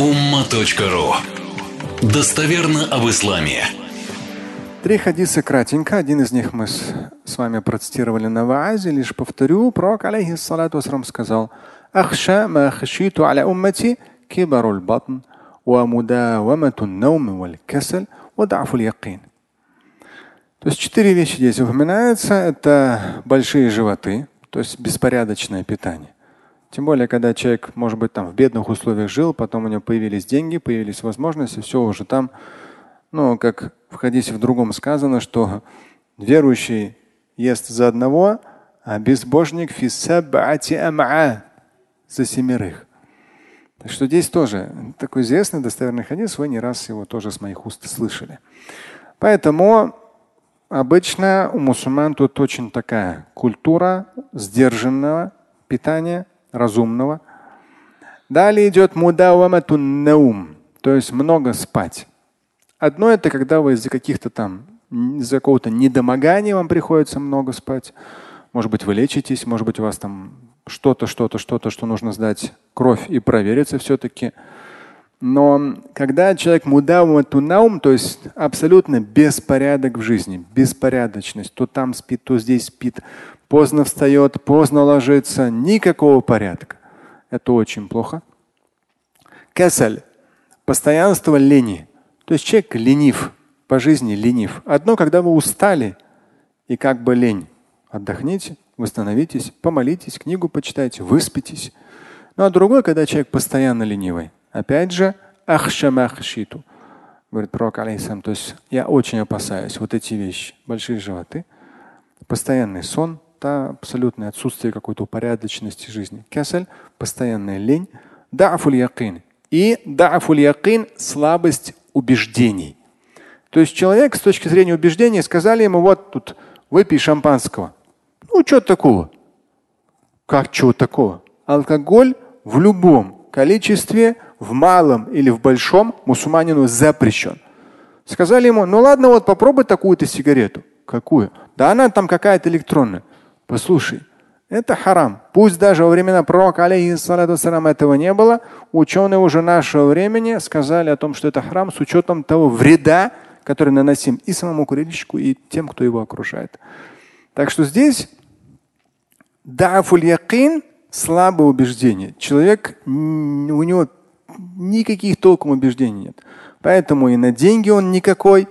umma.ru Достоверно об исламе. Три хадиса кратенько. Один из них мы с, с вами процитировали на ваазе. Лишь повторю. Пророк, алейхиссалату вассалам, сказал «Ахша ма хашиту аля уммати кибарул батн ва мудавамату наум валь касаль ва да'фул якин». То есть четыре вещи здесь упоминаются. Это большие животы, то есть беспорядочное питание. Тем более, когда человек, может быть, там в бедных условиях жил, потом у него появились деньги, появились возможности, все уже там, ну, как в хадисе в другом сказано, что верующий ест за одного, а безбожник за семерых. Так что здесь тоже такой известный достоверный хадис, вы не раз его тоже с моих уст слышали. Поэтому обычно у мусульман тут очень такая культура сдержанного питания, разумного. Далее идет мудаваматун наум, то есть много спать. Одно это когда вы из-за каких-то там, из-за какого-то недомогания вам приходится много спать. Может быть, вы лечитесь, может быть, у вас там что-то, что-то, что-то, что нужно сдать кровь и провериться все-таки. Но когда человек мудаваматунаум, то есть абсолютно беспорядок в жизни, беспорядочность, то там спит, то здесь спит, поздно встает, поздно ложится, никакого порядка. Это очень плохо. Кесаль – постоянство лени. То есть человек ленив, по жизни ленив. Одно, когда вы устали и как бы лень. Отдохните, восстановитесь, помолитесь, книгу почитайте, выспитесь. Ну а другое, когда человек постоянно ленивый. Опять же, ахшамахшиту. Говорит пророк, алейсам, то есть я очень опасаюсь вот эти вещи. Большие животы, постоянный сон, та абсолютное отсутствие какой-то упорядоченности жизни. Касель – постоянная лень. Да'фуль якин. И да'фуль якин – слабость убеждений. То есть человек с точки зрения убеждений сказали ему, вот тут выпей шампанского. Ну, что такого? Как чего такого? Алкоголь в любом количестве, в малом или в большом, мусульманину запрещен. Сказали ему, ну ладно, вот попробуй такую-то сигарету. Какую? Да она там какая-то электронная. Послушай, это харам. Пусть даже во времена пророка, алейхиссалату этого не было, ученые уже нашего времени сказали о том, что это харам с учетом того вреда, который наносим и самому курильщику, и тем, кто его окружает. Так что здесь дафуль якин слабое убеждение. Человек, у него никаких толком убеждений нет. Поэтому и на деньги он никакой,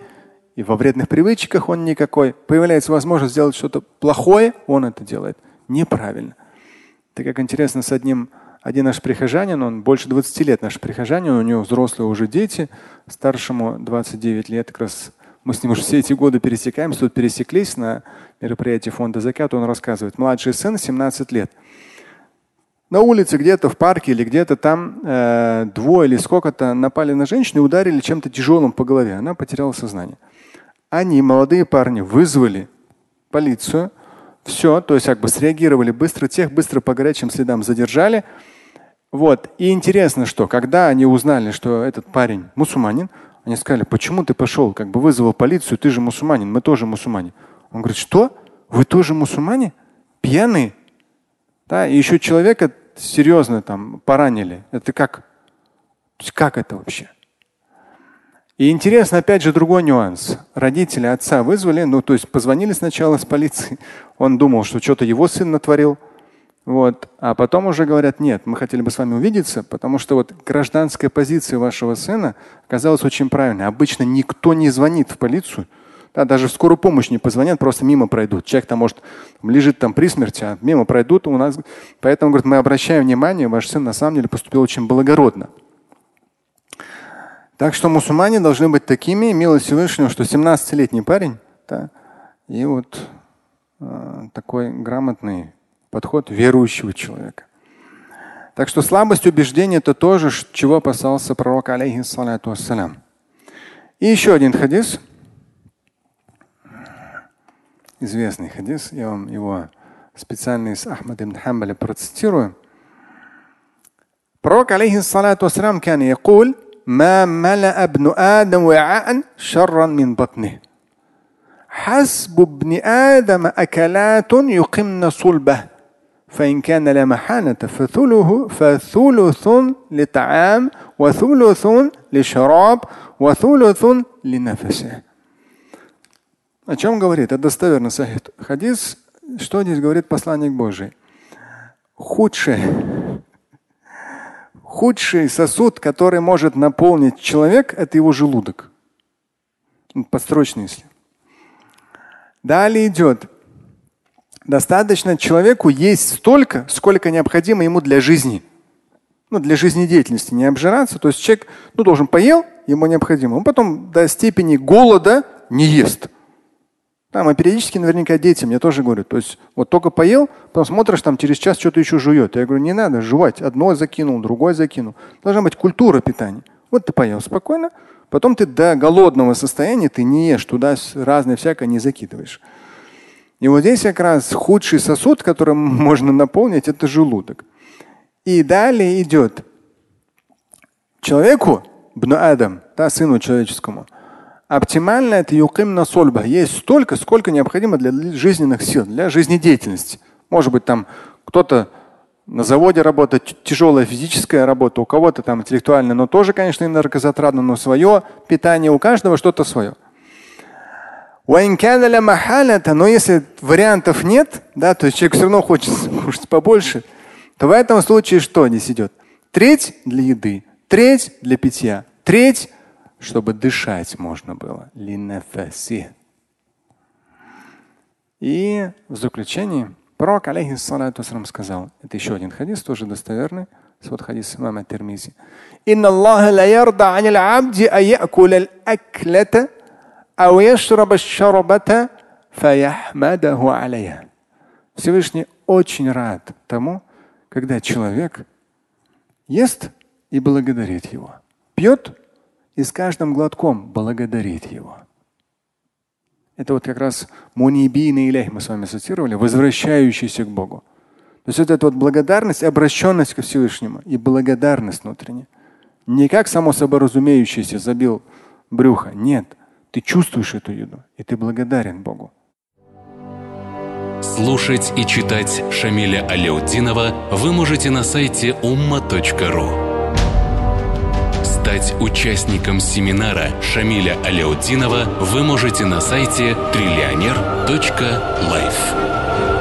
и во вредных привычках он никакой. Появляется возможность сделать что-то плохое, он это делает неправильно. Так как интересно, с одним один наш прихожанин, он больше 20 лет наш прихожанин, у него взрослые уже дети, старшему 29 лет, как раз мы с ним уже все эти годы пересекаемся, тут пересеклись на мероприятии фонда Закат, он рассказывает, младший сын 17 лет. На улице где-то в парке или где-то там э, двое или сколько-то напали на женщину и ударили чем-то тяжелым по голове. Она потеряла сознание. Они, молодые парни, вызвали полицию. Все, то есть как бы среагировали быстро, тех быстро по горячим следам задержали. Вот. И интересно, что когда они узнали, что этот парень мусульманин, они сказали, почему ты пошел, как бы вызвал полицию, ты же мусульманин, мы тоже мусульмане. Он говорит, что? Вы тоже мусульмане? Пьяные? Да, и еще человека серьезно там поранили. Это как? Как это вообще? И интересно, опять же, другой нюанс. Родители отца вызвали, ну, то есть позвонили сначала с полиции. Он думал, что что-то его сын натворил. Вот. А потом уже говорят, нет, мы хотели бы с вами увидеться, потому что вот гражданская позиция вашего сына оказалась очень правильной. Обычно никто не звонит в полицию. Да, даже в скорую помощь не позвонят, просто мимо пройдут. Человек там может лежит там при смерти, а мимо пройдут у нас. Поэтому говорит, мы обращаем внимание, ваш сын на самом деле поступил очень благородно. Так что мусульмане должны быть такими, милость Всевышнего, что 17-летний парень, да, и вот э, такой грамотный подход верующего человека. Так что слабость убеждения это тоже, чего опасался пророк, алейхиссалату ассалям. И еще один хадис, известный хадис, я вам его специально из Ахмад ибн Хамбаля процитирую. Пророк, алейхиссалату вассалям, кан якуль, ما ملأ ابن آدم وعاء شرا من بطنه حسب ابن آدم أكلات يقمن صلبه فإن كان لا محالة فثلث فثلث لطعام وثلث لشراب وثلث لنفسه. О чем говорит? Это достоверный сахид. Хадис, что здесь говорит посланник Божий? Худший, худший сосуд, который может наполнить человек, это его желудок. Подстрочно, если. Далее идет. Достаточно человеку есть столько, сколько необходимо ему для жизни. Ну, для жизнедеятельности, не обжираться. То есть человек ну, должен поел, ему необходимо. Он потом до степени голода не ест. Там, а периодически наверняка дети мне тоже говорят. То есть вот только поел, потом смотришь, там через час что-то еще жует. Я говорю, не надо жевать. Одно закинул, другое закинул. Должна быть культура питания. Вот ты поел спокойно, потом ты до голодного состояния ты не ешь, туда разное всякое не закидываешь. И вот здесь как раз худший сосуд, которым можно наполнить, это желудок. И далее идет человеку, бну Адам, да, сыну человеческому, оптимально это юкимна сольба. Есть столько, сколько необходимо для жизненных сил, для жизнедеятельности. Может быть, там кто-то на заводе работает, тяжелая физическая работа, у кого-то там интеллектуальная, но тоже, конечно, энергозатратно, но свое питание, у каждого что-то свое. Но если вариантов нет, да, то есть человек все равно хочет кушать побольше, то в этом случае что здесь идет? Треть для еды, треть для питья, треть, чтобы дышать можно было. И в заключении пророк, алейхиссалату сказал, это еще один хадис, тоже достоверный, вот хадис имама Термизи. Инна Аллаха ла ярда анил абди аякуля аль-аклата ау яшраба шарабата фаяхмадаху алейха. Всевышний очень рад тому, когда человек ест и благодарит его, пьет и с каждым глотком благодарит его. Это вот как раз мунибийный илях мы с вами цитировали, возвращающийся к Богу. То есть это вот благодарность, обращенность ко Всевышнему и благодарность внутренняя. Не как само собой разумеющееся забил брюхо. Нет. Ты чувствуешь эту еду, и ты благодарен Богу. Слушать и читать Шамиля Аляутдинова вы можете на сайте umma.ru. Стать участником семинара Шамиля Аляутдинова вы можете на сайте триллионер.life.